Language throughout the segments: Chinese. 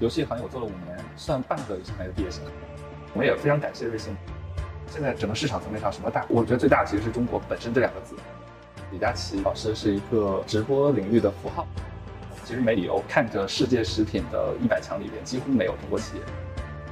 游戏行业我做了五年，算半个游戏行业的毕业生。我们也非常感谢瑞幸。现在整个市场层面上什么大？我觉得最大的其实是中国本身这两个字。李佳琦老师是一个直播领域的符号。其实没理由看着世界食品的一百强里边几乎没有中国企业。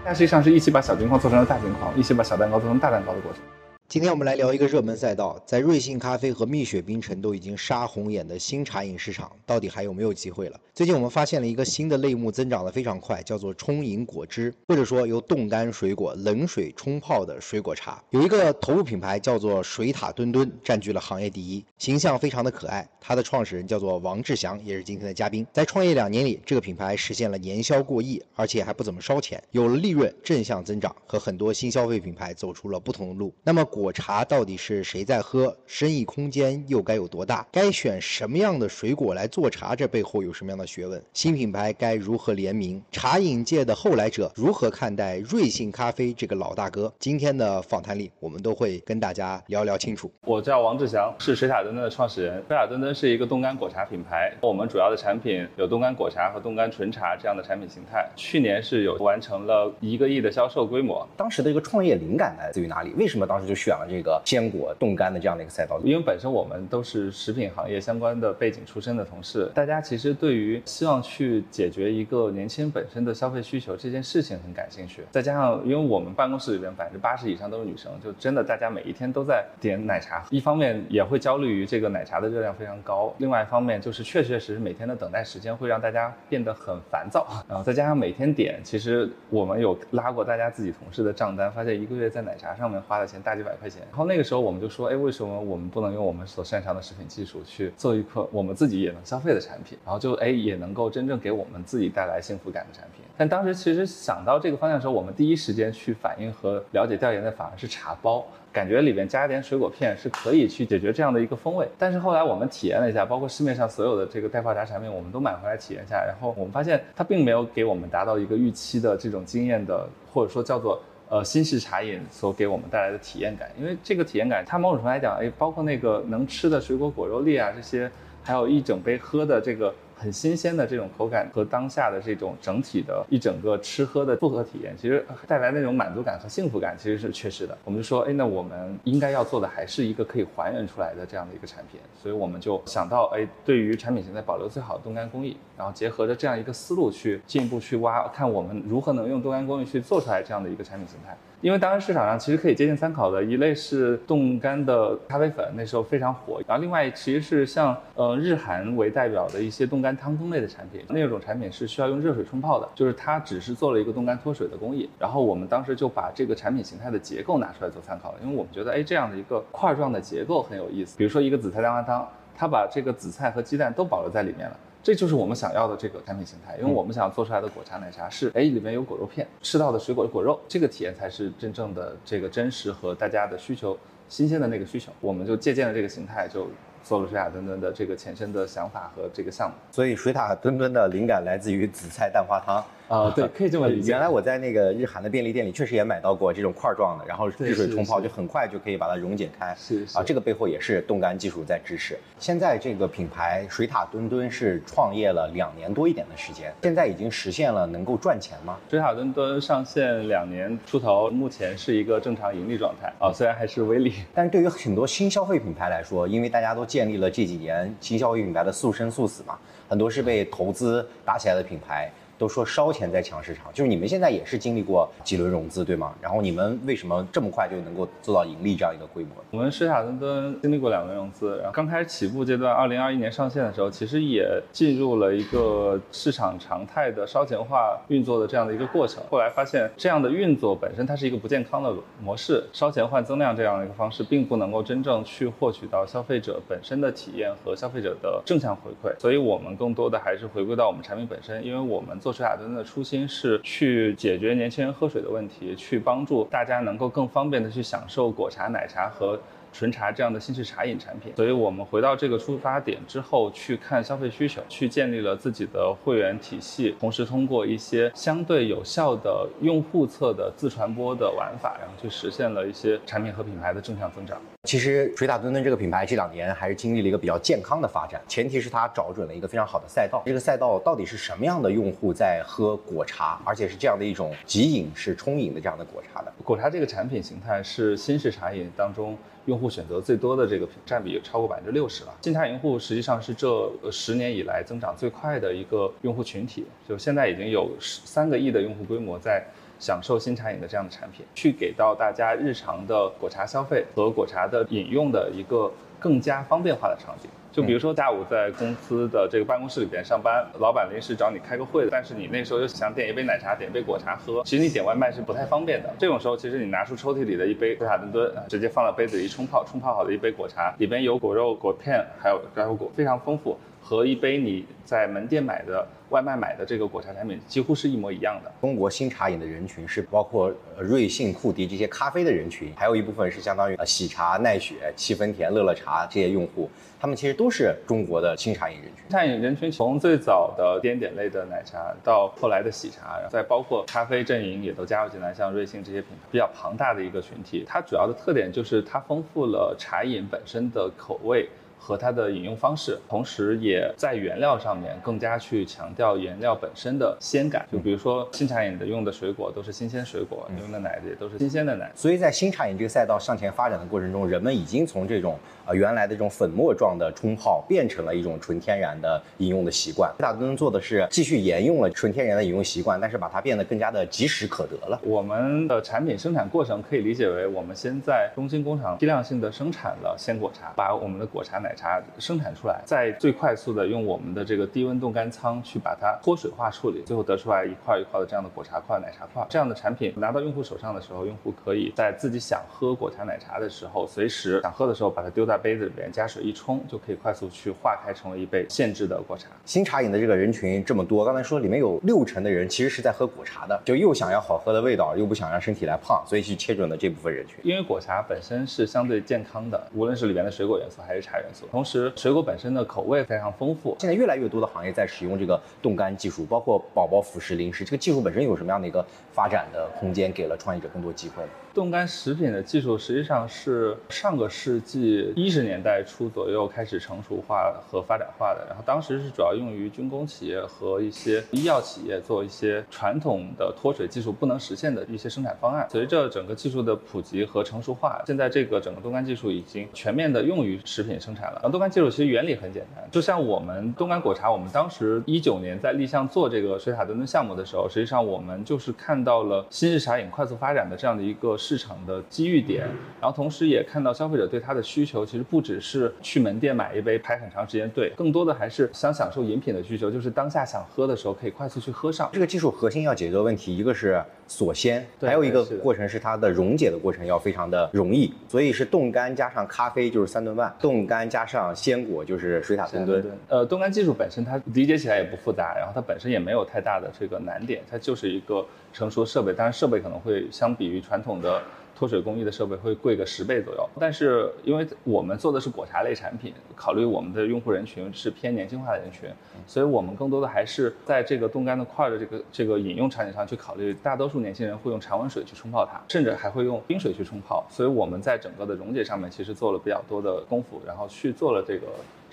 但实际上是一起把小金矿做成了大金矿，一起把小蛋糕做成大蛋糕的过程。今天我们来聊一个热门赛道，在瑞幸咖啡和蜜雪冰城都已经杀红眼的新茶饮市场，到底还有没有机会了？最近我们发现了一个新的类目，增长的非常快，叫做冲饮果汁，或者说由冻干水果冷水冲泡的水果茶。有一个头部品牌叫做水塔墩墩，占据了行业第一，形象非常的可爱。它的创始人叫做王志祥，也是今天的嘉宾。在创业两年里，这个品牌实现了年销过亿，而且还不怎么烧钱，有了利润，正向增长，和很多新消费品牌走出了不同的路。那么果茶到底是谁在喝？生意空间又该有多大？该选什么样的水果来做茶？这背后有什么样的学问？新品牌该如何联名？茶饮界的后来者如何看待瑞幸咖啡这个老大哥？今天的访谈里，我们都会跟大家聊聊清楚。我叫王志祥，是水塔墩墩的创始人。水塔墩墩是一个冻干果茶品牌，我们主要的产品有冻干果茶和冻干纯茶这样的产品形态。去年是有完成了一个亿的销售规模。当时的一个创业灵感来自于哪里？为什么当时就选了这个？坚果冻干的这样的一个赛道，因为本身我们都是食品行业相关的背景出身的同事，大家其实对于希望去解决一个年轻人本身的消费需求这件事情很感兴趣。再加上，因为我们办公室里边百分之八十以上都是女生，就真的大家每一天都在点奶茶，一方面也会焦虑于这个奶茶的热量非常高，另外一方面就是确确实实每天的等待时间会让大家变得很烦躁。然后再加上每天点，其实我们有拉过大家自己同事的账单，发现一个月在奶茶上面花的钱大几百块钱。然后那个时候我们就说，哎，为什么我们不能用我们所擅长的食品技术去做一款我们自己也能消费的产品？然后就哎也能够真正给我们自己带来幸福感的产品。但当时其实想到这个方向的时候，我们第一时间去反映和了解调研的反而是茶包，感觉里面加一点水果片是可以去解决这样的一个风味。但是后来我们体验了一下，包括市面上所有的这个代泡茶产品，我们都买回来体验一下，然后我们发现它并没有给我们达到一个预期的这种经验的，或者说叫做。呃，新式茶饮所给我们带来的体验感，因为这个体验感，它某种程度来讲，哎，包括那个能吃的水果果肉粒啊，这些，还有一整杯喝的这个。很新鲜的这种口感和当下的这种整体的一整个吃喝的复合体验，其实带来那种满足感和幸福感其实是缺失的。我们就说，哎，那我们应该要做的还是一个可以还原出来的这样的一个产品。所以我们就想到，哎，对于产品形态保留最好的冻干工艺，然后结合着这样一个思路去进一步去挖，看我们如何能用冻干工艺去做出来这样的一个产品形态。因为当时市场上其实可以接近参考的一类是冻干的咖啡粉，那时候非常火。然后另外其实是像呃日韩为代表的一些冻干汤羹类的产品，那种产品是需要用热水冲泡的，就是它只是做了一个冻干脱水的工艺。然后我们当时就把这个产品形态的结构拿出来做参考了，因为我们觉得哎这样的一个块状的结构很有意思。比如说一个紫菜蛋花汤，它把这个紫菜和鸡蛋都保留在里面了。这就是我们想要的这个产品形态，因为我们想做出来的果茶奶茶是，哎，里面有果肉片，吃到的水果果肉，这个体验才是真正的这个真实和大家的需求，新鲜的那个需求，我们就借鉴了这个形态，就做了水塔墩墩的这个前身的想法和这个项目。所以水塔墩墩的灵感来自于紫菜蛋花汤。啊，对，可以这么理解。原来我在那个日韩的便利店里，确实也买到过这种块状的，然后热水冲泡，就很快就可以把它溶解开。是啊，这个背后也是冻干技术在支持。现在这个品牌水塔墩墩是创业了两年多一点的时间，现在已经实现了能够赚钱吗？水塔墩墩上线两年出头，目前是一个正常盈利状态啊，虽然还是微利，但是对于很多新消费品牌来说，因为大家都建立了这几年新消费品牌的速生速死嘛，很多是被投资打起来的品牌。都说烧钱在抢市场，就是你们现在也是经历过几轮融资，对吗？然后你们为什么这么快就能够做到盈利这样一个规模？我们水塔墩墩经历过两轮融资，然后刚开始起步阶段，二零二一年上线的时候，其实也进入了一个市场常态的烧钱化运作的这样的一个过程。后来发现这样的运作本身它是一个不健康的模式，烧钱换增量这样的一个方式，并不能够真正去获取到消费者本身的体验和消费者的正向回馈。所以我们更多的还是回归到我们产品本身，因为我们。做水塔墩的初心是去解决年轻人喝水的问题，去帮助大家能够更方便的去享受果茶、奶茶和。纯茶这样的新式茶饮产品。所以我们回到这个出发点之后，去看消费需求，去建立了自己的会员体系，同时通过一些相对有效的用户侧的自传播的玩法，然后去实现了一些产品和品牌的正向增长。其实水塔墩墩这个品牌这两年还是经历了一个比较健康的发展，前提是它找准了一个非常好的赛道。这个赛道到底是什么样的用户在喝果茶，而且是这样的一种即饮式冲饮的这样的果茶的？果茶这个产品形态是新式茶饮当中用户选择最多的这个占比超过百分之六十了。新茶饮用户实际上是这十年以来增长最快的一个用户群体，就现在已经有十三个亿的用户规模在。享受新茶饮的这样的产品，去给到大家日常的果茶消费和果茶的饮用的一个更加方便化的场景。就比如说下午在公司的这个办公室里边上班，老板临时找你开个会，但是你那时候又想点一杯奶茶，点一杯果茶喝，其实你点外卖是不太方便的。这种时候，其实你拿出抽屉里的一杯斯塔顿顿，直接放到杯子里冲泡，冲泡好的一杯果茶，里边有果肉、果片，还有 trái 果，非常丰富。和一杯你在门店买的外卖买的这个果茶产品几乎是一模一样的。中国新茶饮的人群是包括瑞幸、库迪这些咖啡的人群，还有一部分是相当于喜茶、奈雪、七分甜、乐乐茶这些用户，他们其实都是中国的新茶饮人群。茶饮人群从最早的点点类的奶茶，到后来的喜茶，再包括咖啡阵营也都加入进来，像瑞幸这些品牌比较庞大的一个群体。它主要的特点就是它丰富了茶饮本身的口味。和它的饮用方式，同时也在原料上面更加去强调原料本身的鲜感。就比如说新茶饮的用的水果都是新鲜水果，用的奶也都是新鲜的奶。所以在新茶饮这个赛道向前发展的过程中，人们已经从这种呃原来的这种粉末状的冲泡，变成了一种纯天然的饮用的习惯。大根做的是继续沿用了纯天然的饮用习惯，但是把它变得更加的及时可得了。我们的产品生产过程可以理解为，我们先在中心工厂批量性的生产了鲜果茶，把我们的果茶奶。茶生产出来，再最快速的用我们的这个低温冻干仓去把它脱水化处理，最后得出来一块一块的这样的果茶块、奶茶块。这样的产品拿到用户手上的时候，用户可以在自己想喝果茶奶茶的时候，随时想喝的时候把它丢在杯子里边，加水一冲，就可以快速去化开成为一杯现制的果茶。新茶饮的这个人群这么多，刚才说里面有六成的人其实是在喝果茶的，就又想要好喝的味道，又不想让身体来胖，所以去切准了这部分人群。因为果茶本身是相对健康的，无论是里面的水果元素还是茶元素。同时，水果本身的口味非常丰富。现在越来越多的行业在使用这个冻干技术，包括宝宝辅食零食，这个技术本身有什么样的一个发展的空间，给了创业者更多机会？冻干食品的技术实际上是上个世纪一十年代初左右开始成熟化和发展化的，然后当时是主要用于军工企业和一些医药企业做一些传统的脱水技术不能实现的一些生产方案。随着整个技术的普及和成熟化，现在这个整个冻干技术已经全面的用于食品生产了。冻干技术其实原理很简单，就像我们冻干果茶，我们当时一九年在立项做这个水塔墩墩项目的时候，实际上我们就是看到了新式茶饮快速发展的这样的一个。市场的机遇点，然后同时也看到消费者对它的需求，其实不只是去门店买一杯排很长时间队，更多的还是想享受饮品的需求，就是当下想喝的时候可以快速去喝上。这个技术核心要解决的问题，一个是锁鲜，还有一个过程是它的溶解的过程要非常的容易，所以是冻干加上咖啡就是三顿半，冻干加上鲜果就是水塔墩墩。呃，冻干技术本身它理解起来也不复杂，然后它本身也没有太大的这个难点，它就是一个成熟设备，当然设备可能会相比于传统的。脱水工艺的设备会贵个十倍左右，但是因为我们做的是果茶类产品，考虑我们的用户人群是偏年轻化的人群，所以我们更多的还是在这个冻干的块的这个这个饮用场景上去考虑，大多数年轻人会用常温水去冲泡它，甚至还会用冰水去冲泡，所以我们在整个的溶解上面其实做了比较多的功夫，然后去做了这个。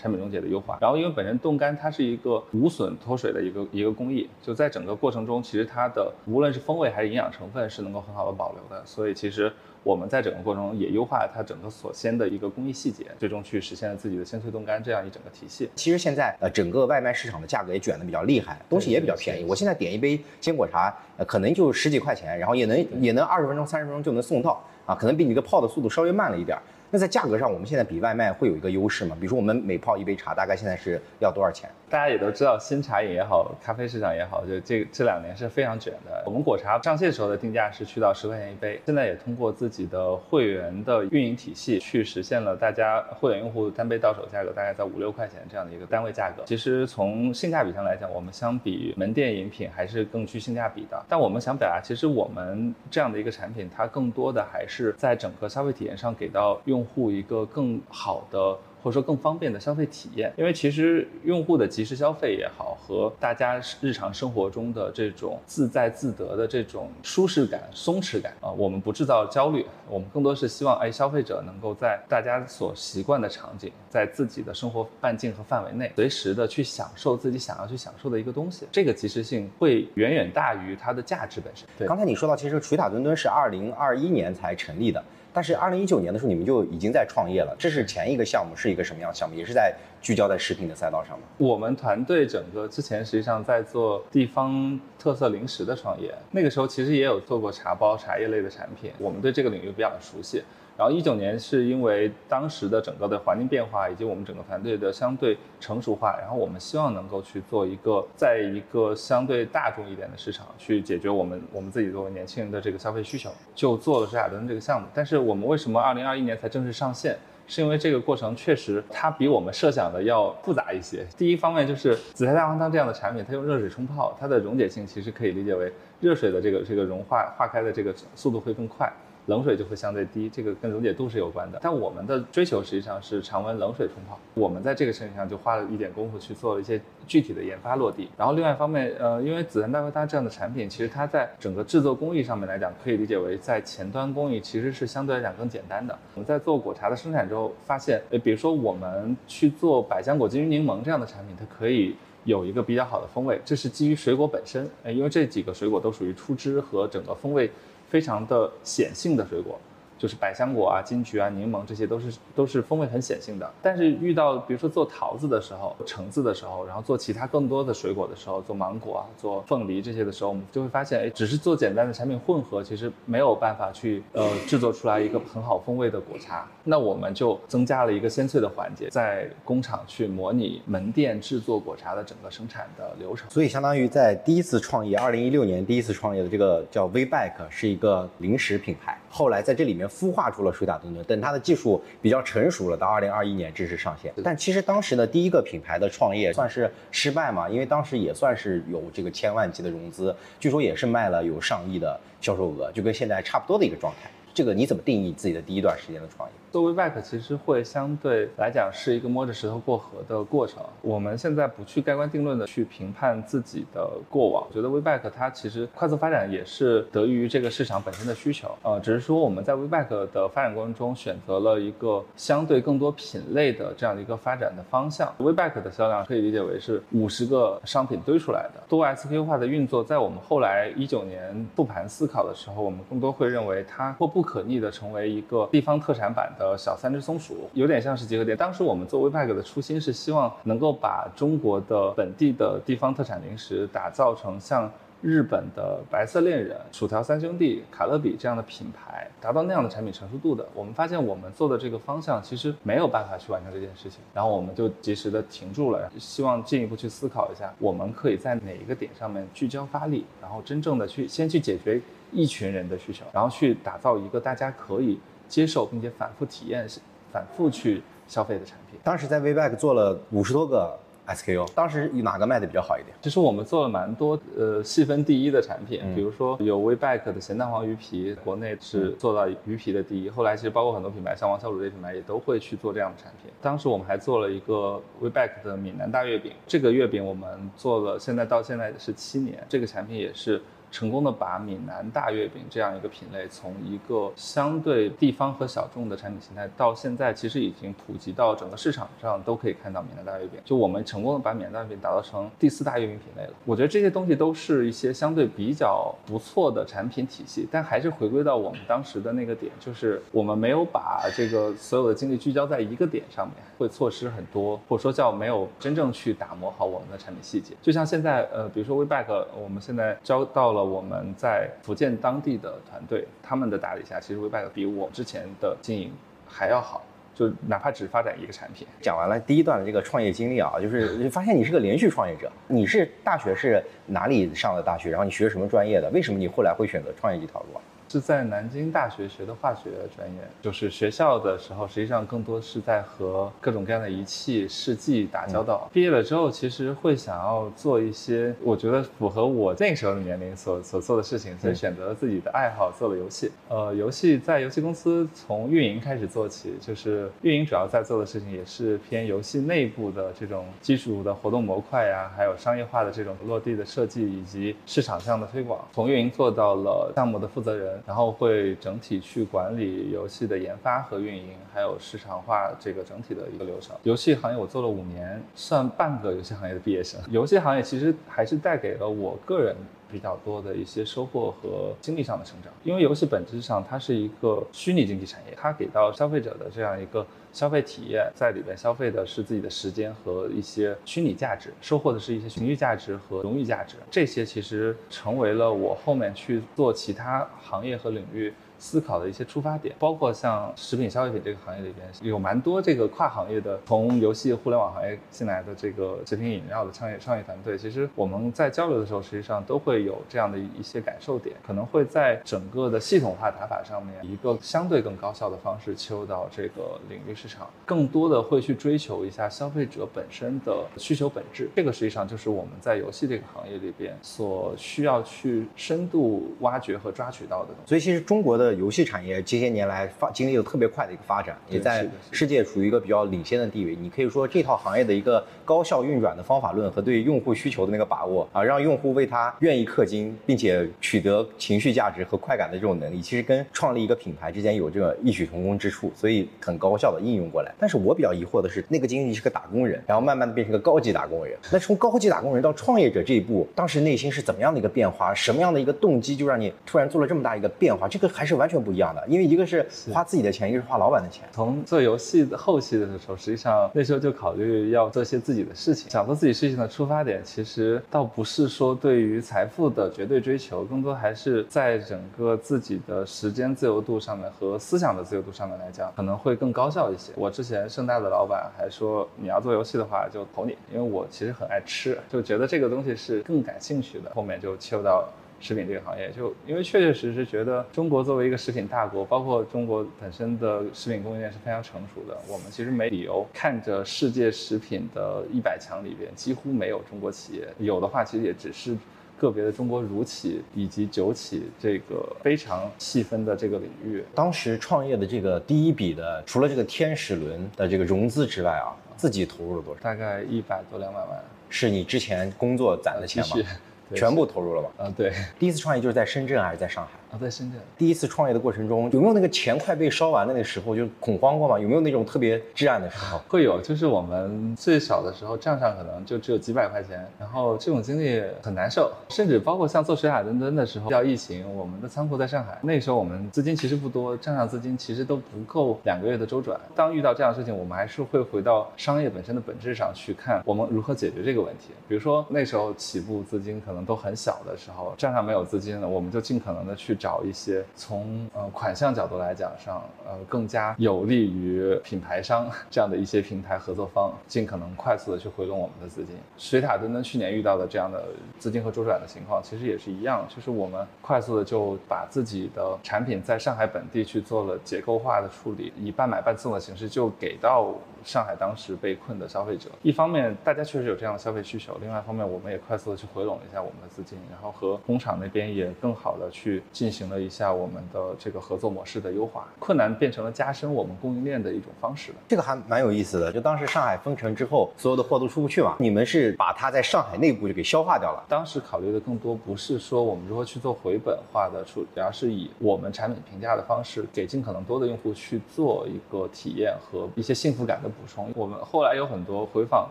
产品溶解的优化，然后因为本身冻干它是一个无损脱水的一个一个工艺，就在整个过程中，其实它的无论是风味还是营养成分是能够很好的保留的，所以其实我们在整个过程中也优化了它整个锁鲜的一个工艺细节，最终去实现了自己的鲜萃冻干这样一整个体系。其实现在呃整个外卖市场的价格也卷得比较厉害，东西也比较便宜。我现在点一杯鲜果茶，呃可能就十几块钱，然后也能也能二十分钟三十分钟就能送到啊，可能比你的泡的速度稍微慢了一点。那在价格上，我们现在比外卖会有一个优势吗？比如说，我们每泡一杯茶，大概现在是要多少钱？大家也都知道，新茶饮也好，咖啡市场也好，就这这两年是非常卷的。我们果茶上线时候的定价是去到十块钱一杯，现在也通过自己的会员的运营体系去实现了大家会员用户单杯到手价格大概在五六块钱这样的一个单位价格。其实从性价比上来讲，我们相比门店饮品还是更具性价比的。但我们想表达，其实我们这样的一个产品，它更多的还是在整个消费体验上给到用户一个更好的。或者说更方便的消费体验，因为其实用户的即时消费也好，和大家日常生活中的这种自在自得的这种舒适感、松弛感啊，我们不制造焦虑，我们更多是希望哎，消费者能够在大家所习惯的场景，在自己的生活半径和范围内，随时的去享受自己想要去享受的一个东西，这个即时性会远远大于它的价值本身。对，刚才你说到，其实锤塔墩墩是二零二一年才成立的。但是二零一九年的时候，你们就已经在创业了。这是前一个项目是一个什么样的项目？也是在聚焦在食品的赛道上吗？我们团队整个之前实际上在做地方特色零食的创业，那个时候其实也有做过茶包、茶叶类的产品，我们对这个领域比较熟悉。然后一九年是因为当时的整个的环境变化，以及我们整个团队的相对成熟化，然后我们希望能够去做一个，在一个相对大众一点的市场，去解决我们我们自己作为年轻人的这个消费需求，就做了水雅登这个项目。但是我们为什么二零二一年才正式上线？是因为这个过程确实它比我们设想的要复杂一些。第一方面就是紫菜大黄汤这样的产品，它用热水冲泡，它的溶解性其实可以理解为热水的这个这个融化化开的这个速度会更快。冷水就会相对低，这个跟溶解度是有关的。但我们的追求实际上是常温冷水冲泡。我们在这个事情上就花了一点功夫去做了一些具体的研发落地。然后另外一方面，呃，因为紫檀大灰它这样的产品，其实它在整个制作工艺上面来讲，可以理解为在前端工艺其实是相对来讲更简单的。我们在做果茶的生产之后，发现，呃，比如说我们去做百香果金桔柠檬这样的产品，它可以有一个比较好的风味，这是基于水果本身，呃，因为这几个水果都属于出汁和整个风味。非常的显性的水果。就是百香果啊、金桔啊、柠檬，这些都是都是风味很显性的。但是遇到比如说做桃子的时候、橙子的时候，然后做其他更多的水果的时候，做芒果啊、做凤梨这些的时候，我们就会发现，哎，只是做简单的产品混合，其实没有办法去呃制作出来一个很好风味的果茶。那我们就增加了一个鲜萃的环节，在工厂去模拟门店制作果茶的整个生产的流程。所以相当于在第一次创业，二零一六年第一次创业的这个叫 Vback 是一个零食品牌，后来在这里面。孵化出了水打墩墩，等它的技术比较成熟了，到二零二一年正式上线。但其实当时的第一个品牌的创业算是失败嘛，因为当时也算是有这个千万级的融资，据说也是卖了有上亿的销售额，就跟现在差不多的一个状态。这个你怎么定义自己的第一段时间的创业？做 WeBack 其实会相对来讲是一个摸着石头过河的过程。我们现在不去盖棺定论的去评判自己的过往，觉得 WeBack 它其实快速发展也是得益于这个市场本身的需求。呃，只是说我们在 WeBack 的发展过程中选择了一个相对更多品类的这样的一个发展的方向。WeBack 的销量可以理解为是五十个商品堆出来的。多 SKU 化的运作，在我们后来一九年复盘思考的时候，我们更多会认为它或不可逆的成为一个地方特产版的。呃，小三只松鼠有点像是结合点。当时我们做 WePack 的初心是希望能够把中国的本地的地方特产零食打造成像日本的白色恋人、薯条三兄弟、卡乐比这样的品牌，达到那样的产品成熟度的。我们发现我们做的这个方向其实没有办法去完成这件事情，然后我们就及时的停住了，希望进一步去思考一下，我们可以在哪一个点上面聚焦发力，然后真正的去先去解决一群人的需求，然后去打造一个大家可以。接受并且反复体验、反复去消费的产品。当时在 WeBack 做了五十多个 SKU，当时哪个卖的比较好一点？其实我们做了蛮多呃细分第一的产品，比如说有 WeBack 的咸蛋黄鱼皮，国内是做到鱼皮的第一。后来其实包括很多品牌，像王小卤这些品牌也都会去做这样的产品。当时我们还做了一个 WeBack 的闽南大月饼，这个月饼我们做了，现在到现在是七年，这个产品也是。成功的把闽南大月饼这样一个品类，从一个相对地方和小众的产品形态，到现在其实已经普及到整个市场上都可以看到闽南大月饼。就我们成功的把闽南大月饼打造成第四大月饼品类了。我觉得这些东西都是一些相对比较不错的产品体系，但还是回归到我们当时的那个点，就是我们没有把这个所有的精力聚焦在一个点上面，会错失很多，或者说叫没有真正去打磨好我们的产品细节。就像现在，呃，比如说 WeBack，我们现在交到了。我们在福建当地的团队，他们的打理下，其实 WeBack 比我之前的经营还要好。就哪怕只发展一个产品。讲完了第一段的这个创业经历啊，就是发现你是个连续创业者。你是大学是哪里上的大学？然后你学什么专业的？为什么你后来会选择创业这条路啊？是在南京大学学的化学专业，就是学校的时候，实际上更多是在和各种各样的仪器试剂打交道。毕业了之后，其实会想要做一些我觉得符合我那个时候的年龄所所做的事情，所以选择了自己的爱好，做了游戏。呃，游戏在游戏公司从运营开始做起，就是运营主要在做的事情也是偏游戏内部的这种基础的活动模块呀，还有商业化的这种落地的设计以及市场上的推广。从运营做到了项目的负责人。然后会整体去管理游戏的研发和运营，还有市场化这个整体的一个流程。游戏行业我做了五年，算半个游戏行业的毕业生。游戏行业其实还是带给了我个人比较多的一些收获和经历上的成长。因为游戏本质上它是一个虚拟经济产业，它给到消费者的这样一个。消费体验在里边消费的是自己的时间和一些虚拟价值，收获的是一些情绪价值和荣誉价值。这些其实成为了我后面去做其他行业和领域。思考的一些出发点，包括像食品消费品这个行业里边有蛮多这个跨行业的，从游戏、互联网行业进来的这个食品饮料的创业创业团队。其实我们在交流的时候，实际上都会有这样的一些感受点，可能会在整个的系统化打法上面，一个相对更高效的方式切入到这个领域市场，更多的会去追求一下消费者本身的需求本质。这个实际上就是我们在游戏这个行业里边所需要去深度挖掘和抓取到的东西。所以其实中国的。游戏产业这些年来发经历了特别快的一个发展，也在世界处于一个比较领先的。地位。你可以说这套行业的。一个高效运转的。方法论和对用户需求的。那个把握啊，让用户为他愿意氪金，并且取得情绪价值和快感的。这种能力，其实跟创立一个品牌之间有这个异曲同工之处，所以很高效的。应用过来。但是我比较疑惑的。是，那个经理是个打工人，然后慢慢的。变成个高级打工人。那从高级打工人到创业者这一步，当时内心是怎么样的。一个变化？什么样的。一个动机就让你突然做了这么大一个变化？这个还是完。完全不一样的，因为一个是花自己的钱，一个是花老板的钱。从做游戏的后期的时候，实际上那时候就考虑要做些自己的事情。想做自己事情的出发点，其实倒不是说对于财富的绝对追求，更多还是在整个自己的时间自由度上面和思想的自由度上面来讲，可能会更高效一些。我之前盛大的老板还说，你要做游戏的话就投你，因为我其实很爱吃，就觉得这个东西是更感兴趣的。后面就切入到。食品这个行业，就因为确确实实觉得中国作为一个食品大国，包括中国本身的食品供应链是非常成熟的。我们其实没理由看着世界食品的一百强里边几乎没有中国企业，有的话其实也只是个别的中国乳企以及酒企这个非常细分的这个领域。当时创业的这个第一笔的，除了这个天使轮的这个融资之外啊，自己投入了多少？大概一百多两百万，是你之前工作攒的钱吗？全部投入了吧？嗯，对。第一次创业就是在深圳还是在上海？在深圳，第一次创业的过程中，有没有那个钱快被烧完的那个时候，就恐慌过吗？有没有那种特别至暗的时候？会有，就是我们最小的时候，账上可能就只有几百块钱，然后这种经历很难受，甚至包括像做水海登登的时候，要疫情，我们的仓库在上海，那时候我们资金其实不多，账上资金其实都不够两个月的周转。当遇到这样的事情，我们还是会回到商业本身的本质上去看，我们如何解决这个问题。比如说那时候起步资金可能都很小的时候，账上没有资金了，我们就尽可能的去找一些。从呃款项角度来讲上，呃更加有利于品牌商这样的一些平台合作方，尽可能快速的去回笼我们的资金。水塔登登去年遇到的这样的资金和周转的情况，其实也是一样，就是我们快速的就把自己的产品在上海本地去做了结构化的处理，以半买半送的形式就给到。上海当时被困的消费者，一方面大家确实有这样的消费需求，另外一方面我们也快速的去回笼了一下我们的资金，然后和工厂那边也更好的去进行了一下我们的这个合作模式的优化，困难变成了加深我们供应链的一种方式了。这个还蛮有意思的，就当时上海封城之后，所有的货都出不去嘛，你们是把它在上海内部就给消化掉了。当时考虑的更多不是说我们如何去做回本化的处理，而是以我们产品评价的方式，给尽可能多的用户去做一个体验和一些幸福感的。补充。我们后来有很多回访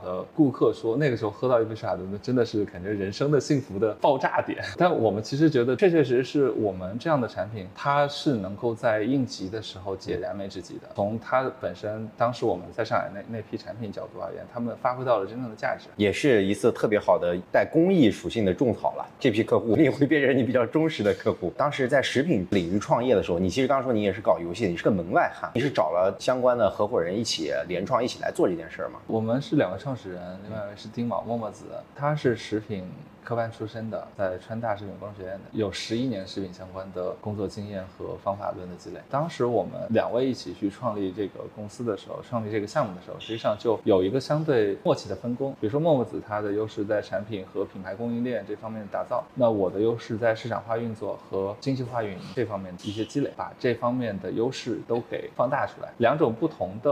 的顾客说，那个时候喝到一杯水雅顿，真的是感觉人生的幸福的爆炸点。但我们其实觉得，确确实实是我们这样的产品，它是能够在应急的时候解燃眉之急的。从它本身，当时我们在上海那那批产品角度而言，他们发挥到了真正的价值，也是一次特别好的带公益属性的种草了。这批客户你也会变成你比较忠实的客户。当时在食品领域创业的时候，你其实刚刚说你也是搞游戏，你是个门外汉，你是找了相关的合伙人一起联创一起来做这件事儿吗？我们是两个创始人，另外一位是丁卯默默子，他是食品。科班出身的，在川大食品工学院的，有十一年食品相关的工作经验和方法论的积累。当时我们两位一起去创立这个公司的时候，创立这个项目的时候，实际上就有一个相对默契的分工。比如说默默子，他的优势在产品和品牌供应链这方面的打造，那我的优势在市场化运作和精细化运营这方面的一些积累，把这方面的优势都给放大出来。两种不同的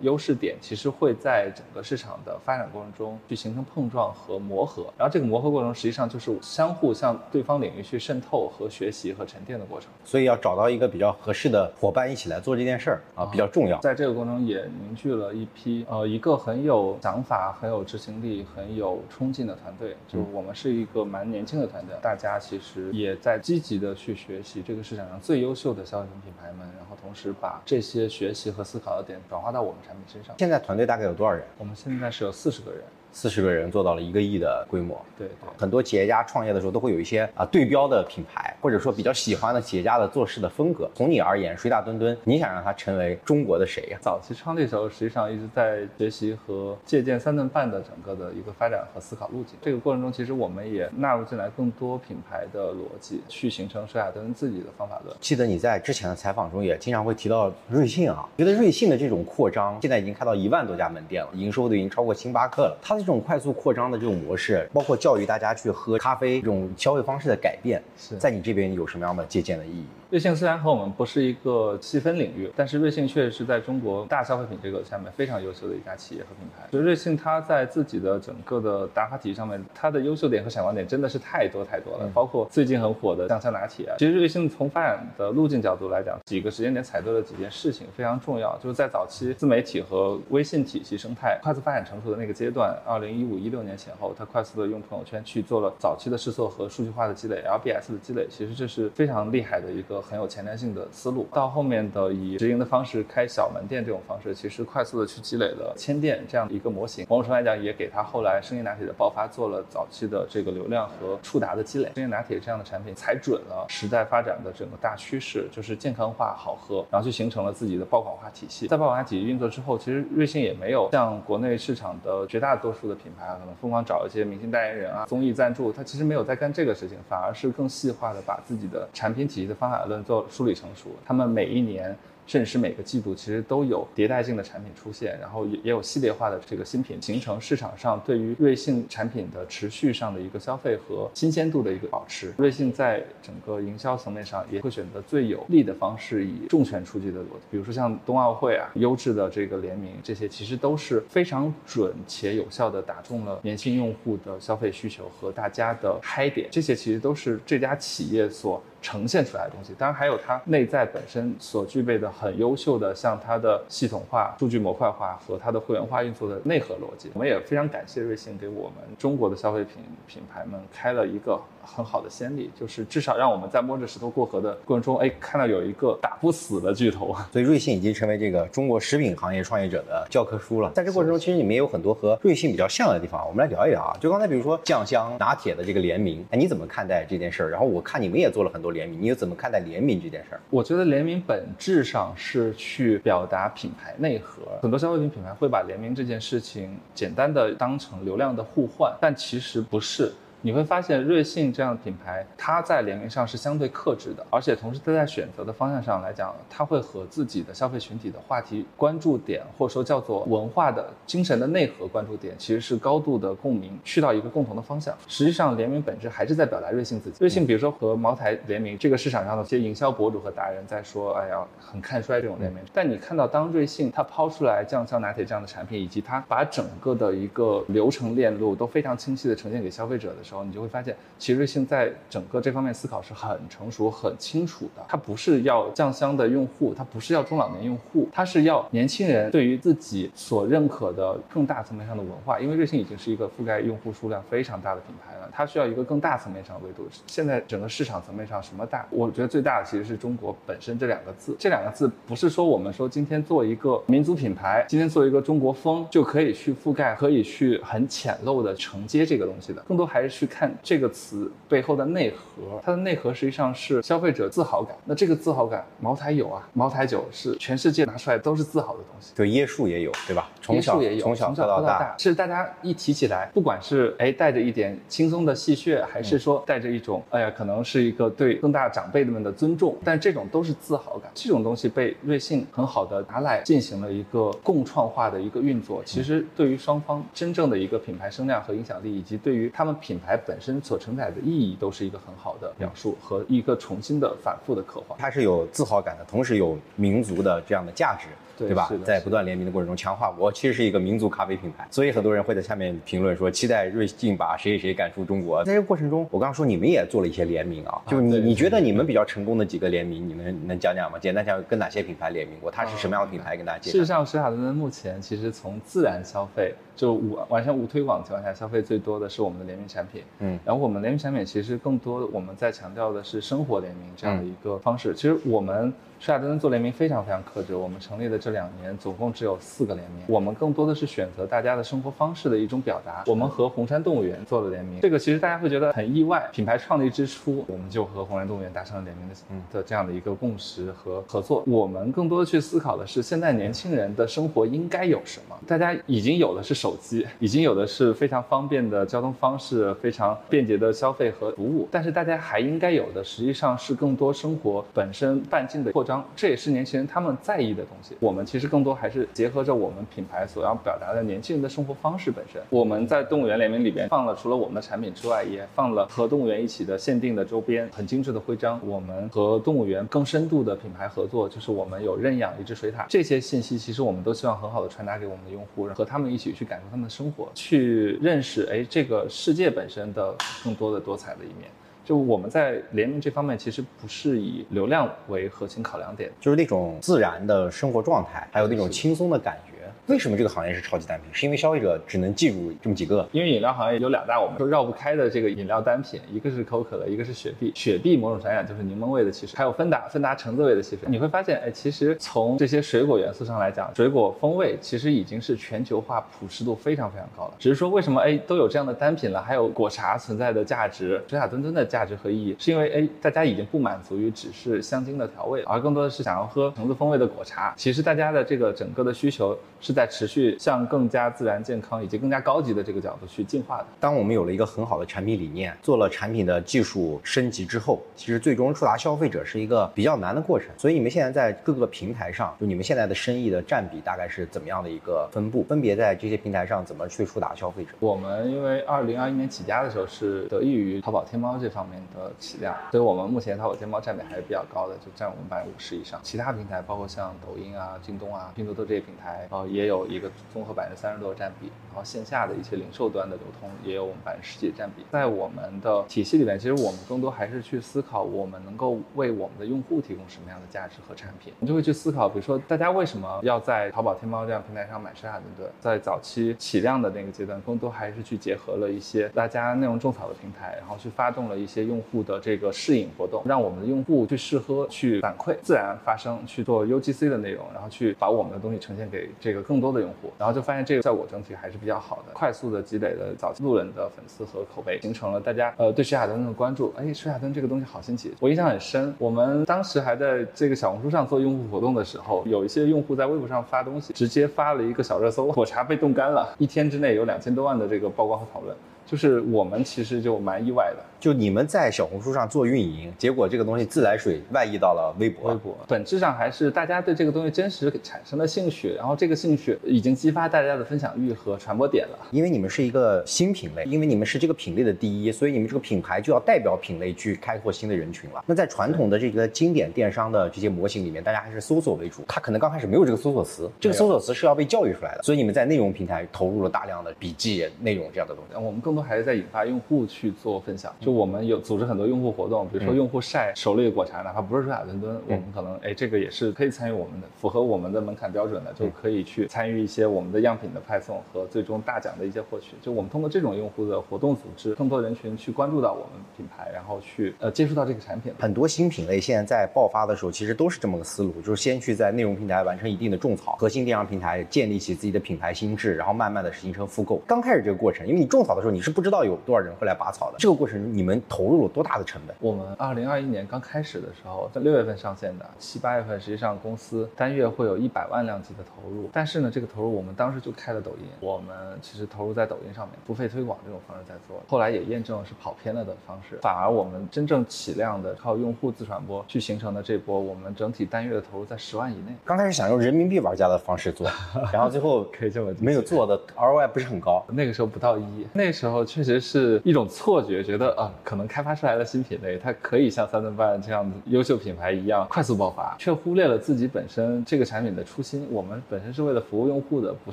优势点，其实会在整个市场的发展过程中去形成碰撞和磨合，然后这个磨合过程中。实际上就是相互向对方领域去渗透和学习和沉淀的过程，所以要找到一个比较合适的伙伴一起来做这件事儿啊，比较重要。在这个过程中也凝聚了一批呃一个很有想法、很有执行力、很有冲劲的团队。就我们是一个蛮年轻的团队，大家其实也在积极的去学习这个市场上最优秀的消费品品牌们，然后同时把这些学习和思考的点转化到我们产品身上。现在团队大概有多少人？我们现在是有四十个人。四十个人做到了一个亿的规模，对，很多企业家创业的时候都会有一些啊对标的品牌，或者说比较喜欢的企业家的做事的风格。从你而言，水大墩墩，你想让他成为中国的谁呀？早期创立的时候，实际上一直在学习和借鉴三顿半的整个的一个发展和思考路径。这个过程中，其实我们也纳入进来更多品牌的逻辑，去形成水大墩墩自己的方法论。记得你在之前的采访中也经常会提到瑞幸啊，觉得瑞幸的这种扩张，现在已经开到一万多家门店了，营收都已经超过星巴克了。它的这种快速扩张。的这种模式，包括教育大家去喝咖啡这种消费方式的改变，在你这边有什么样的借鉴的意义？瑞幸虽然和我们不是一个细分领域，但是瑞幸确实是在中国大消费品这个下面非常优秀的一家企业和品牌。就瑞幸它在自己的整个的打法体系上面，它的优秀点和闪光点真的是太多太多了。包括最近很火的酱香拿铁。其实瑞幸从发展的路径角度来讲，几个时间点踩对了几件事情非常重要。就是在早期自媒体和微信体系生态快速发展成熟的那个阶段，二零一五一六年前后，它快速的用朋友圈去做了早期的试错和数据化的积累，LBS 的积累，其实这是非常厉害的一个。很有前瞻性的思路，到后面的以直营的方式开小门店这种方式，其实快速的去积累了千店这样的一个模型。某种程度来讲，也给他后来生椰拿铁的爆发做了早期的这个流量和触达的积累。生椰拿铁这样的产品踩准了时代发展的整个大趋势，就是健康化、好喝，然后就形成了自己的爆款化体系。在爆款化体系运作之后，其实瑞幸也没有像国内市场的绝大多数的品牌可能疯狂找一些明星代言人啊、综艺赞助，他其实没有在干这个事情，反而是更细化的把自己的产品体系的方法。做梳理成熟，他们每一年。甚至是每个季度其实都有迭代性的产品出现，然后也也有系列化的这个新品形成，市场上对于瑞幸产品的持续上的一个消费和新鲜度的一个保持。瑞幸在整个营销层面上也会选择最有利的方式，以重拳出击的逻辑，比如说像冬奥会啊、优质的这个联名，这些其实都是非常准且有效的打中了年轻用户的消费需求和大家的嗨点。这些其实都是这家企业所呈现出来的东西。当然还有它内在本身所具备的。很优秀的，像它的系统化、数据模块化和它的会员化运作的内核逻辑，我们也非常感谢瑞幸给我们中国的消费品品牌们开了一个。很好的先例，就是至少让我们在摸着石头过河的过程中，哎，看到有一个打不死的巨头。所以瑞幸已经成为这个中国食品行业创业者的教科书了。在这过程中，其实你们也有很多和瑞幸比较像的地方，我们来聊一聊啊。就刚才比如说酱香拿铁的这个联名，哎，你怎么看待这件事儿？然后我看你们也做了很多联名，你又怎么看待联名这件事儿？我觉得联名本质上是去表达品牌内核。很多消费品品牌会把联名这件事情简单的当成流量的互换，但其实不是。你会发现，瑞幸这样的品牌，它在联名上是相对克制的，而且同时它在选择的方向上来讲，它会和自己的消费群体的话题关注点，或者说叫做文化的精神的内核关注点，其实是高度的共鸣，去到一个共同的方向。实际上，联名本质还是在表达瑞幸自己。瑞幸，比如说和茅台联名，这个市场上的一些营销博主和达人在说，哎呀，很看衰这种联名。但你看到，当瑞幸它抛出来酱香拿铁这样的产品，以及它把整个的一个流程链路都非常清晰的呈现给消费者的时候，时候，你就会发现，其实瑞幸在整个这方面思考是很成熟、很清楚的。它不是要酱香的用户，它不是要中老年用户，它是要年轻人对于自己所认可的更大层面上的文化。因为瑞幸已经是一个覆盖用户数量非常大的品牌了，它需要一个更大层面上的维度。现在整个市场层面上什么大？我觉得最大的其实是中国本身这两个字。这两个字不是说我们说今天做一个民族品牌，今天做一个中国风就可以去覆盖，可以去很浅陋的承接这个东西的。更多还是去看这个词背后的内核。它的内核实际上是消费者自豪感。那这个自豪感，茅台有啊，茅台酒是全世界拿出来都是自豪的东西。对椰树也有，对吧？椰树也有，从小喝到大。是大家一提起来，不管是哎带着一点轻松的戏谑，还是说带着一种哎呀可能是一个对更大长辈们的尊重，但这种都是自豪感。这种东西被瑞幸很好的拿来进行了一个共创化的一个运作。其实对于双方真正的一个品牌声量和影响力，以及对于他们品牌本身所承载的意义，都是一个很好的表述和一个重新的反复的刻画。它是有自豪感的，同时有民族的这样的价值。对吧？在不断联名的过程中强化。我其实是一个民族咖啡品牌，所以很多人会在下面评论说，期待瑞幸把谁谁谁赶出中国。在这个过程中，我刚刚说你们也做了一些联名啊，就是你你觉得你们比较成功的几个联名，你们能讲讲吗？简单讲，跟哪些品牌联名过？它是什么样的品牌？跟大家介绍。事实上，水塔顿顿目前其实从自然消费，就无完全无推广情况下，消费最多的是我们的联名产品。嗯，然后我们联名产品其实更多我们在强调的是生活联名这样的一个方式。其实我们。施雅登登做联名非常非常克制，我们成立的这两年总共只有四个联名，我们更多的是选择大家的生活方式的一种表达。我们和红山动物园做了联名，这个其实大家会觉得很意外。品牌创立之初，我们就和红山动物园达成了联名的嗯的这样的一个共识和合作。我们更多的去思考的是，现在年轻人的生活应该有什么？大家已经有的是手机，已经有的是非常方便的交通方式，非常便捷的消费和服务，但是大家还应该有的，实际上是更多生活本身半径的扩张。这也是年轻人他们在意的东西。我们其实更多还是结合着我们品牌所要表达的年轻人的生活方式本身。我们在动物园联名里边放了除了我们的产品之外，也放了和动物园一起的限定的周边，很精致的徽章。我们和动物园更深度的品牌合作，就是我们有认养一只水獭。这些信息其实我们都希望很好的传达给我们的用户，和他们一起去感受他们的生活，去认识哎这个世界本身的更多的多彩的一面。就我们在联名这方面，其实不是以流量为核心考量点，就是那种自然的生活状态，还有那种轻松的感觉。为什么这个行业是超级单品？是因为消费者只能记住这么几个？因为饮料行业有两大我们都绕不开的这个饮料单品，一个是可口可乐，一个是雪碧。雪碧某种来讲就是柠檬味的汽水，还有芬达，芬达橙子味的汽水。你会发现，哎，其实从这些水果元素上来讲，水果风味其实已经是全球化普适度非常非常高了。只是说为什么哎都有这样的单品了，还有果茶存在的价值，水塔墩墩的价值和意义，是因为哎大家已经不满足于只是香精的调味，而更多的是想要喝橙子风味的果茶。其实大家的这个整个的需求是在持续向。向更加自然、健康以及更加高级的这个角度去进化的。当我们有了一个很好的产品理念，做了产品的技术升级之后，其实最终触达消费者是一个比较难的过程。所以你们现在在各个平台上，就你们现在的生意的占比大概是怎么样的一个分布？分别在这些平台上怎么去触达消费者？我们因为二零二一年起家的时候是得益于淘宝、天猫这方面的起量，所以我们目前淘宝、天猫占比还是比较高的，就占我们百分之五十以上。其他平台包括像抖音啊、京东啊、拼多多这些平台，呃，也也有一个综合百分之三十多的占比，然后线下的一些零售端的流通也有我们百分之十几的占比。在我们的体系里面，其实我们更多还是去思考，我们能够为我们的用户提供什么样的价值和产品。你就会去思考，比如说大家为什么要在淘宝、天猫这样平台上买沙塔顿顿？在早期起量的那个阶段，更多还是去结合了一些大家内容种草的平台，然后去发动了一些用户的这个试饮活动，让我们的用户去试喝、去反馈、自然发声、去做 UGC 的内容，然后去把我们的东西呈现给这个更多的用户，然后就发现这个效果。整体还是比较好的，快速的积累了早期路人的粉丝和口碑，形成了大家呃对徐海灯的关注。哎，徐海灯这个东西好新奇，我印象很深。我们当时还在这个小红书上做用户活动的时候，有一些用户在微博上发东西，直接发了一个小热搜，果茶被冻干了，一天之内有两千多万的这个曝光和讨论。就是我们其实就蛮意外的，就你们在小红书上做运营，结果这个东西自来水外溢到了微博。微博本质上还是大家对这个东西真实产生了兴趣，然后这个兴趣已经激发大家的分享欲和传播点了。因为你们是一个新品类，因为你们是这个品类的第一，所以你们这个品牌就要代表品类去开拓新的人群了。那在传统的这个经典电商的这些模型里面，大家还是搜索为主，它可能刚开始没有这个搜索词，这个搜索词是要被教育出来的。所以你们在内容平台投入了大量的笔记内容这样的东西。我们更多还是在引发用户去做分享，就我们有组织很多用户活动，比如说用户晒手里的果茶，哪怕不是说雅伦敦，我们可能哎这个也是可以参与我们的，符合我们的门槛标准的，就可以去参与一些我们的样品的派送和最终大奖的一些获取。就我们通过这种用户的活动组织，更多人群去关注到我们品牌，然后去呃接触到这个产品。很多新品类现在在爆发的时候，其实都是这么个思路，就是先去在内容平台完成一定的种草，核心电商平台建立起自己的品牌心智，然后慢慢的形成复购。刚开始这个过程，因为你种草的时候你是不知道有多少人会来拔草的，这个过程你们投入了多大的成本？我们二零二一年刚开始的时候，在六月份上线的，七八月份实际上公司单月会有一百万量级的投入，但是呢，这个投入我们当时就开了抖音，我们其实投入在抖音上面，付费推广这种方式在做，后来也验证了是跑偏了的方式，反而我们真正起量的靠用户自传播去形成的这波，我们整体单月的投入在十万以内。刚开始想用人民币玩家的方式做，然后最后可以这么没有做的 ROI 不是很高，那个时候不到一，那时候确实是一种错觉，觉得啊，可能开发出来的新品类它可以像三顿半这样的优秀品牌一样快速爆发，却忽略了自己本身这个产品的初心。我们本身是为了服务用户的，不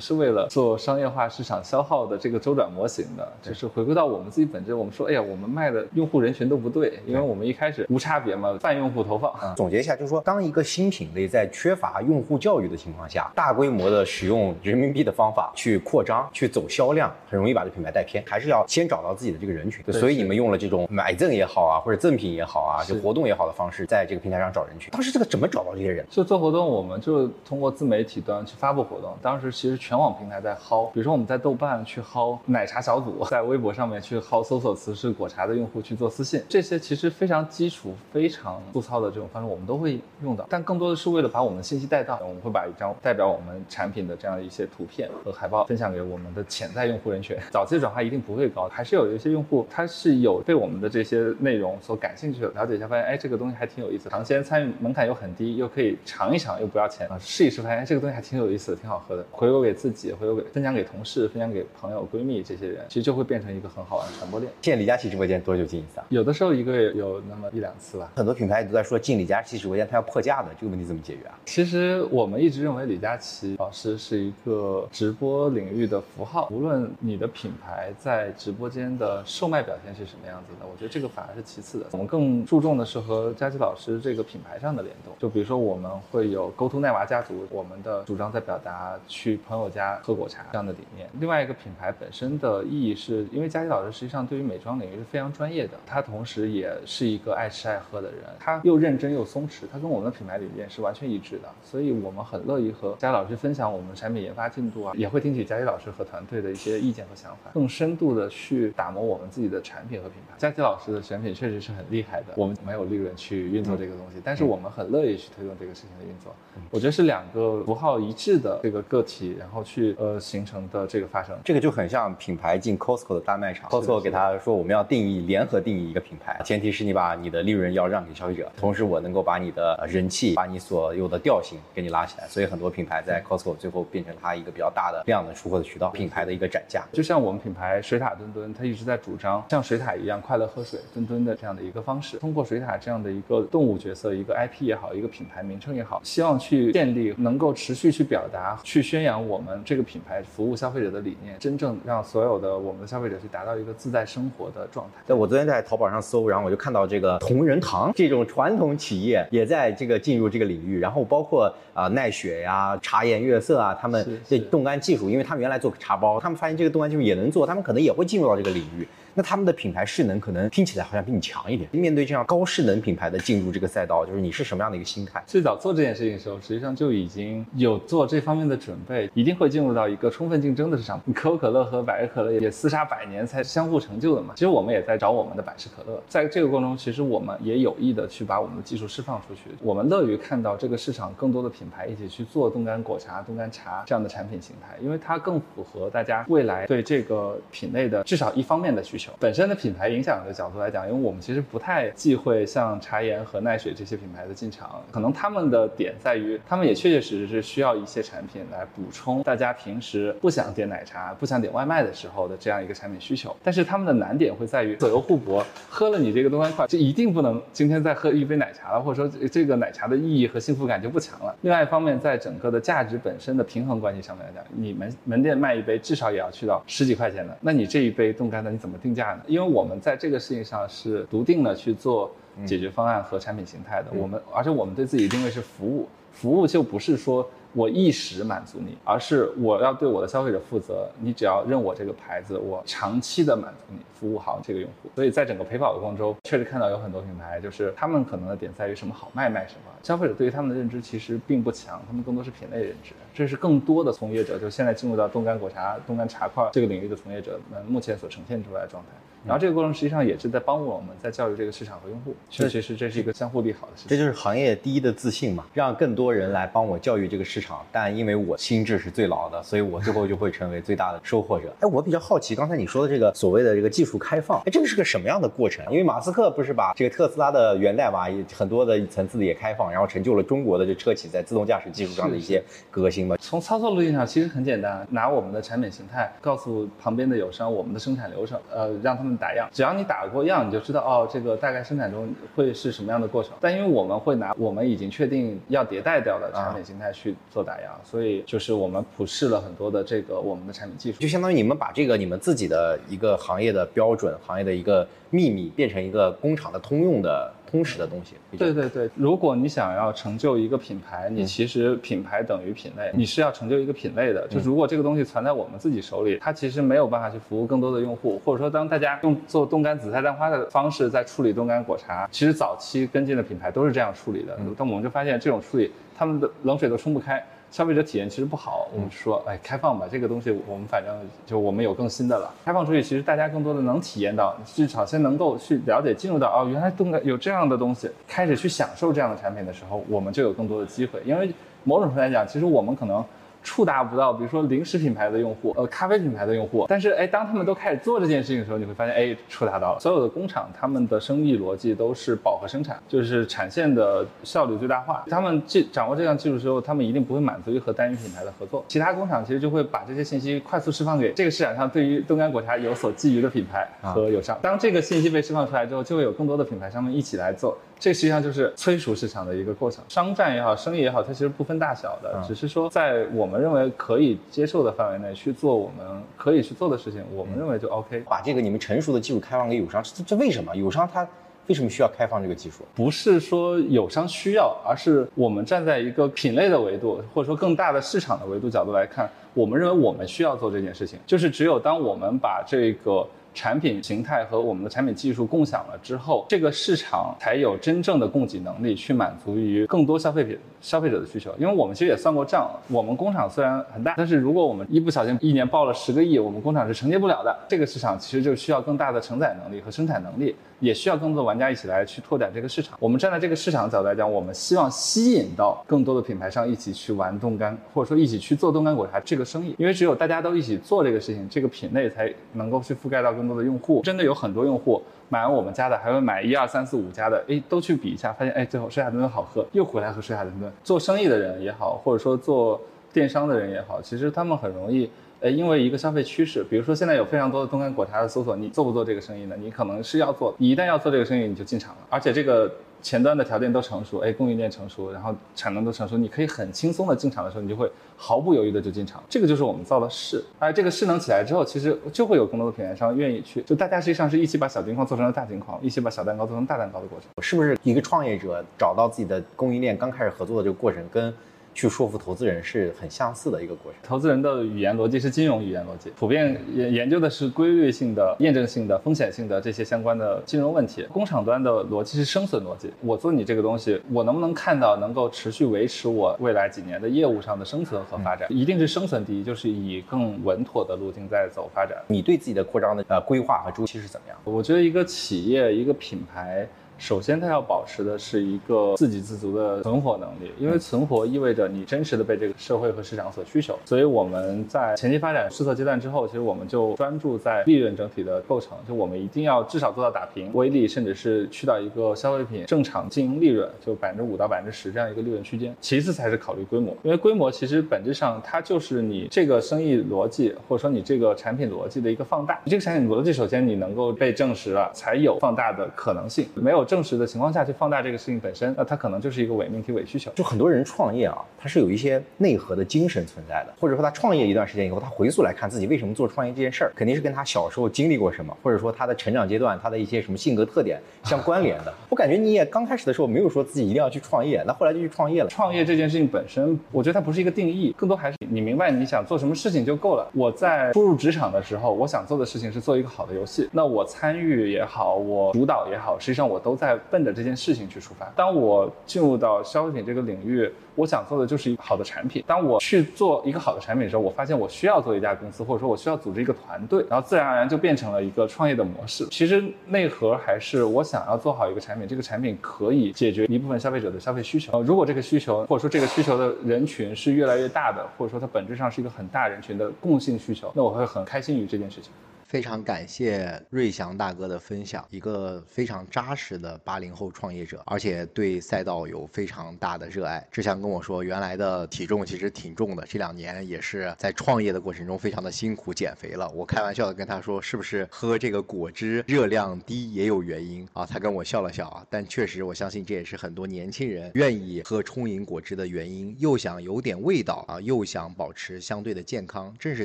是为了做商业化市场消耗的这个周转模型的，就是回归到我们自己本质。我们说，哎呀，我们卖的用户人群都不对，因为我们一开始无差别嘛，泛用户投放。总结一下，就是说，当一个新品类在缺乏用户教育的情况下，大规模的使用人民币的方法去扩张、去走销量，很容易把这品牌带偏。还是要先找到自己的这个人群。所以你们用了这种买赠也好啊，或者赠品也好啊，就活动也好的方式，在这个平台上找人群。当时这个怎么找到这些人？就做活动，我们就通过自媒体端去发布活动。当时其实全网平台在薅，比如说我们在豆瓣去薅奶茶小组，在微博上面去薅搜索词是果茶的用户去做私信，这些其实非常基础、非常粗糙的这种方式，我们都会用到。但更多的是为了把我们的信息带到，我们会把一张代表我们产品的这样一些图片和海报分享给我们的潜在用户人群。早期转化一定不会高，还是有一些用户他是有被我们的这些内容所感兴趣的，了解一下发现，哎，这个东西还挺有意思，尝鲜参与门槛又很低，又可以尝一尝又不要钱。啊，试一试发现，哎，这个东西还挺有意思的，挺好喝的，回购给自己，回购给分享给同事，分享给朋友、闺蜜这些人，其实就会变成一个很好玩的传播链。现在李佳琦直播间多久进一次啊？有的时候一个月有那么一两次吧。很多品牌都在说进李佳琦直播间他要破价的，这个问题怎么解决啊？其实我们一直认为李佳琦老师是一个直播领域的符号，无论你的品牌在直播间的售卖表现是什么样子的，我觉得这个反而是其次的。我们更注重的是和佳琦老师这个品牌上的联动。就比如说我们会有 Go to 奈娃家族，我们的主张在表达去朋友家喝果茶这样的理念。另外一个品牌本身的意义是，因为佳琪老师实际上对于美妆领域是非常专业的，他同时也是一个爱吃爱喝的人，他又认真又松弛，他跟我们的品牌理念是完全一致的。所以我们很乐意和佳琪老师分享我们产品研发进度啊，也会听取佳琪老师和团队的一些意见和想法，更深度的去打磨我们自己的产品和品牌。佳琪老师的选品确实是很厉害的，我们没有利润去运作这个东西，但是我们很乐意去推动这个事情的运作。我觉得是两个符号一致的这个个体，然后去呃形成的这个发生，这个就很像品牌进 Costco 的大卖场，Costco 给他说我们要定义联合定义一个品牌，前提是你把你的利润要让给消费者，同时我能够把你的人气，把你所有的调性给你拉起来。所以很多品牌在 Costco 最后变成它一个比较大的量的出货的渠道，品牌的一个展架。就像我们品牌水塔墩墩，它一直在主张像水塔一样快乐喝水墩墩的这样的一个方式，通过水塔这样的一个动物角色，一个 IP 也好，一个品牌名称也好，希望去建立能够持续去表达、去宣扬我们这个品牌服务消费者的理念，真正让所有的我们的消费者去达到一个自在生活的状态。对，我昨天在淘宝上搜，然后我就看到这个同仁堂这种传统企业也在这个进入这个领域，然后包括啊奈雪呀、茶颜悦色啊，他们这冻干技术，因为他们原来做茶包，他们发现这个冻干技术也能做，他们可能也会进入到这个领域。那他们的品牌势能可能听起来好像比你强一点。面对这样高势能品牌的进入这个赛道，就是你是什么样的一个心态？最早做这件事情的时候，实际上就已经有做这方面的准备，一定会进入到一个充分竞争的市场。可口可乐和百事可乐也厮杀百年才相互成就的嘛。其实我们也在找我们的百事可乐，在这个过程中，其实我们也有意的去把我们的技术释放出去。我们乐于看到这个市场更多的品牌一起去做冻干果茶、冻干茶这样的产品形态，因为它更符合大家未来对这个品类的至少一方面的需求。求。本身的品牌影响的角度来讲，因为我们其实不太忌讳像茶颜和奈雪这些品牌的进场，可能他们的点在于，他们也确确实实是需要一些产品来补充大家平时不想点奶茶、不想点外卖的时候的这样一个产品需求。但是他们的难点会在于左右互搏，喝了你这个东方块，就一定不能今天再喝一杯奶茶了，或者说这个奶茶的意义和幸福感就不强了。另外一方面，在整个的价值本身的平衡关系上面来讲，你们门店卖一杯至少也要去到十几块钱的，那你这一杯冻干的你怎么定价呢？因为我们在这个事情上是笃定的去做解决方案和产品形态的，我们而且我们对自己定位是服务，服务就不是说。我一时满足你，而是我要对我的消费者负责。你只要认我这个牌子，我长期的满足你，服务好这个用户。所以在整个陪跑的过程中，确实看到有很多品牌，就是他们可能的点在于什么好卖卖什么。消费者对于他们的认知其实并不强，他们更多是品类认知。这是更多的从业者，就现在进入到冻干果茶、冻干茶块这个领域的从业者们目前所呈现出来的状态。然后这个过程实际上也是在帮助我们在教育这个市场和用户。确实是这是一个相互利好的事情。这就是行业第一的自信嘛，让更多人来帮我教育这个市场。但因为我心智是最老的，所以我最后就会成为最大的收获者。哎，我比较好奇，刚才你说的这个所谓的这个技术开放，哎，这个是个什么样的过程？因为马斯克不是把这个特斯拉的源代码也很多的层次的也开放，然后成就了中国的这车企在自动驾驶技术上的一些革新嘛？从操作路径上其实很简单，拿我们的产品形态告诉旁边的友商我们的生产流程，呃，让他们打样，只要你。打过样你就知道哦，这个大概生产中会是什么样的过程。但因为我们会拿我们已经确定要迭代掉的产品形态去做打样，所以就是我们普试了很多的这个我们的产品技术，就相当于你们把这个你们自己的一个行业的标准、行业的一个秘密变成一个工厂的通用的。通识的东西，对对对。如果你想要成就一个品牌，你其实品牌等于品类，你是要成就一个品类的。就如果这个东西存在我们自己手里，它其实没有办法去服务更多的用户，或者说当大家用做冻干紫菜蛋花的方式在处理冻干果茶，其实早期跟进的品牌都是这样处理的。但我们就发现这种处理，他们的冷水都冲不开。消费者体验其实不好，我们说，哎，开放吧，这个东西我们反正就我们有更新的了。开放出去，其实大家更多的能体验到，至少先能够去了解、进入到哦，原来动感有这样的东西，开始去享受这样的产品的时候，我们就有更多的机会。因为某种程度来讲，其实我们可能。触达不到，比如说零食品牌的用户，呃，咖啡品牌的用户，但是哎，当他们都开始做这件事情的时候，你会发现，哎，触达到了。所有的工厂，他们的生意逻辑都是饱和生产，就是产线的效率最大化。他们技掌握这项技术之后，他们一定不会满足于和单一品牌的合作。其他工厂其实就会把这些信息快速释放给这个市场上对于冻干果茶有所觊觎的品牌和友商。当这个信息被释放出来之后，就会有更多的品牌商们一起来做。这实际上就是催熟市场的一个过程。商战也好，生意也好，它其实不分大小的，只是说在我们认为可以接受的范围内去做我们可以去做的事情，我们认为就 OK。把这个你们成熟的技术开放给友商，这这为什么？友商他为什么需要开放这个技术？不是说友商需要，而是我们站在一个品类的维度，或者说更大的市场的维度角度来看，我们认为我们需要做这件事情。就是只有当我们把这个。产品形态和我们的产品技术共享了之后，这个市场才有真正的供给能力去满足于更多消费品消费者的需求。因为我们其实也算过账，我们工厂虽然很大，但是如果我们一不小心一年报了十个亿，我们工厂是承接不了的。这个市场其实就需要更大的承载能力和生产能力，也需要更多的玩家一起来去拓展这个市场。我们站在这个市场的角度来讲，我们希望吸引到更多的品牌商一起去玩冻干，或者说一起去做冻干果茶这个生意。因为只有大家都一起做这个事情，这个品类才能够去覆盖到。更多的用户真的有很多用户买完我们家的，还会买一二三四五家的，哎，都去比一下，发现哎，最后水海豚豚好喝，又回来喝水海豚豚。做生意的人也好，或者说做电商的人也好，其实他们很容易，呃，因为一个消费趋势，比如说现在有非常多的冻干果茶的搜索，你做不做这个生意呢？你可能是要做，你一旦要做这个生意，你就进场了，而且这个。前端的条件都成熟，哎，供应链成熟，然后产能都成熟，你可以很轻松的进场的时候，你就会毫不犹豫的就进场。这个就是我们造的势，而这个势能起来之后，其实就会有更多的品牌商愿意去，就大家实际上是一起把小金矿做成了大金矿，一起把小蛋糕做成大蛋糕的过程。是不是一个创业者找到自己的供应链刚开始合作的这个过程跟？去说服投资人是很相似的一个过程。投资人的语言逻辑是金融语言逻辑，普遍研研究的是规律性的、验证性的、风险性的这些相关的金融问题。工厂端的逻辑是生存逻辑，我做你这个东西，我能不能看到能够持续维持我未来几年的业务上的生存和发展？一定是生存第一，就是以更稳妥的路径在走发展。你对自己的扩张的呃规划和周期是怎么样？我觉得一个企业一个品牌。首先它要保持的是一个自给自足的存活能力，因为存活意味着你真实的被这个社会和市场所需求。所以我们在前期发展试错阶段之后，其实我们就专注在利润整体的构成，就我们一定要至少做到打平、微利，甚至是去到一个消费品正常经营利润，就百分之五到百分之十这样一个利润区间。其次才是考虑规模，因为规模其实本质上它就是你这个生意逻辑或者说你这个产品逻辑的一个放大。你这个产品逻辑首先你能够被证实了，才有放大的可能性。没有证实的情况下去放大这个事情本身，那它可能就是一个伪命题、伪需求。就很多人创业啊，他是有一些内核的精神存在的，或者说他创业一段时间以后，他回溯来看自己为什么做创业这件事儿，肯定是跟他小时候经历过什么，或者说他的成长阶段、他的一些什么性格特点相关联的。我感觉你也刚开始的时候没有说自己一定要去创业，那后来就去创业了。创业这件事情本身，我觉得它不是一个定义，更多还是你明白你想做什么事情就够了。我在初入职场的时候，我想做的事情是做一个好的游戏，那我参与也好，我主导也好，实际上我都在奔着这件事情去出发。当我进入到消费品这个领域，我想做的就是一个好的产品。当我去做一个好的产品的时候，我发现我需要做一家公司，或者说我需要组织一个团队，然后自然而然就变成了一个创业的模式。其实内核还是我想要做好一个产品，这个产品可以解决一部分消费者的消费需求。如果这个需求或者说这个需求的人群是越来越大的，或者说它本质上是一个很大人群的共性需求，那我会很开心于这件事情。非常感谢瑞祥大哥的分享，一个非常扎实的八零后创业者，而且对赛道有非常大的热爱。志强跟我说，原来的体重其实挺重的，这两年也是在创业的过程中非常的辛苦减肥了。我开玩笑的跟他说，是不是喝这个果汁热量低也有原因啊？他跟我笑了笑啊，但确实我相信这也是很多年轻人愿意喝冲饮果汁的原因，又想有点味道啊，又想保持相对的健康，正是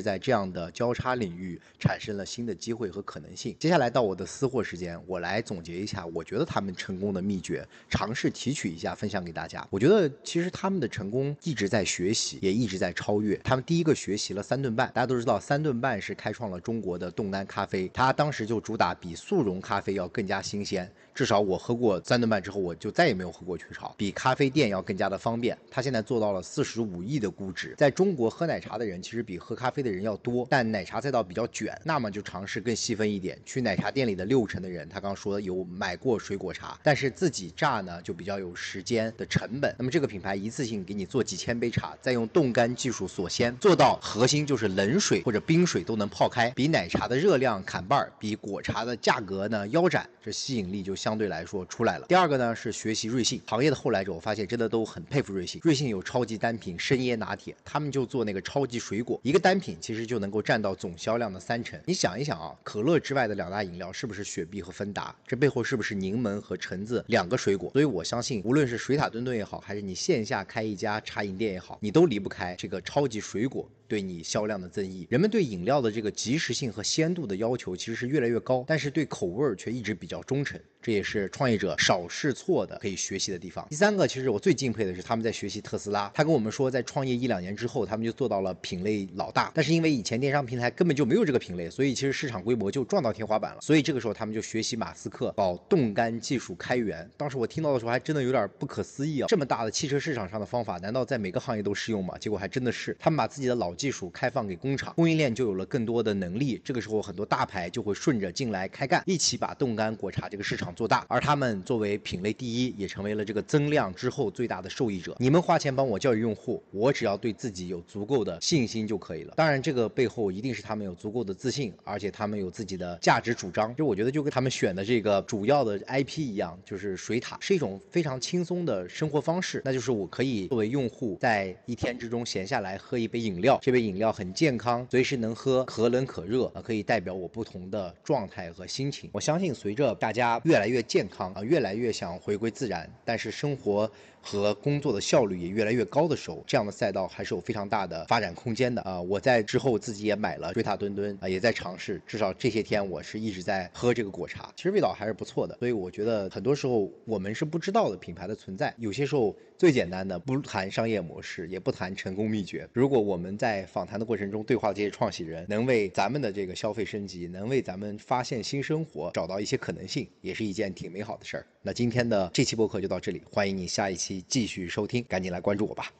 在这样的交叉领域产生了。新的机会和可能性。接下来到我的私货时间，我来总结一下，我觉得他们成功的秘诀，尝试提取一下，分享给大家。我觉得其实他们的成功一直在学习，也一直在超越。他们第一个学习了三顿半，大家都知道三顿半是开创了中国的冻干咖啡，它当时就主打比速溶咖啡要更加新鲜。至少我喝过三顿半之后，我就再也没有喝过雀巢，比咖啡店要更加的方便。它现在做到了四十五亿的估值，在中国喝奶茶的人其实比喝咖啡的人要多，但奶茶赛道比较卷，那么就尝试更细分一点。去奶茶店里的六成的人，他刚说有买过水果茶，但是自己榨呢就比较有时间的成本。那么这个品牌一次性给你做几千杯茶，再用冻干技术锁鲜，做到核心就是冷水或者冰水都能泡开，比奶茶的热量砍半，比果茶的价格呢腰斩，这吸引力就。相对来说出来了。第二个呢是学习瑞幸行业的后来者，我发现真的都很佩服瑞幸。瑞幸有超级单品生椰拿铁，他们就做那个超级水果，一个单品其实就能够占到总销量的三成。你想一想啊，可乐之外的两大饮料是不是雪碧和芬达？这背后是不是柠檬和橙子两个水果？所以我相信，无论是水塔墩墩也好，还是你线下开一家茶饮店也好，你都离不开这个超级水果。对你销量的增益，人们对饮料的这个即时性和鲜度的要求其实是越来越高，但是对口味儿却一直比较忠诚，这也是创业者少试错的可以学习的地方。第三个，其实我最敬佩的是他们在学习特斯拉，他跟我们说，在创业一两年之后，他们就做到了品类老大，但是因为以前电商平台根本就没有这个品类，所以其市场规模就撞到天花板了。所以这个时候他们就学习马斯克搞冻干技术开源。当时我听到的时候还真的有点不可思议啊，这么大的汽车市场上的方法，难道在每个行业都适用吗？结果还真的是，他们把自己的老技术开放给工厂，供应链就有了更多的能力。这个时候，很多大牌就会顺着进来开干，一起把冻干果茶这个市场做大。而他们作为品类第一，也成为了这个增量之后最大的受益者。你们花钱帮我教育用户，我只要对自己有足够的信心就可以了。当然，这个背后一定是他们有足够的自信，而而且他们有自己的价值主张。就我觉得，就跟他们选的这个主要的 IP 一样，就是水塔是一种非常轻松的生活方式。那就是我可以作为用户，在一天之中闲下来喝一杯饮料，这杯饮料。很健康，随时能喝，可冷可热啊，可以代表我不同的状态和心情。我相信，随着大家越来越健康啊，越来越想回归自然，但是生活和工作的效率也越来越高的时候，这样的赛道还是有非常大的发展空间的啊！我在之后自己也买了瑞塔墩墩啊，也在尝试，至少这些天我是一直在喝这个果茶，其实味道还是不错的。所以我觉得很多时候我们是不知道的品牌的存在，有些时候。最简单的，不谈商业模式，也不谈成功秘诀。如果我们在访谈的过程中对话这些创始人，能为咱们的这个消费升级，能为咱们发现新生活找到一些可能性，也是一件挺美好的事儿。那今天的这期播客就到这里，欢迎你下一期继续收听，赶紧来关注我吧。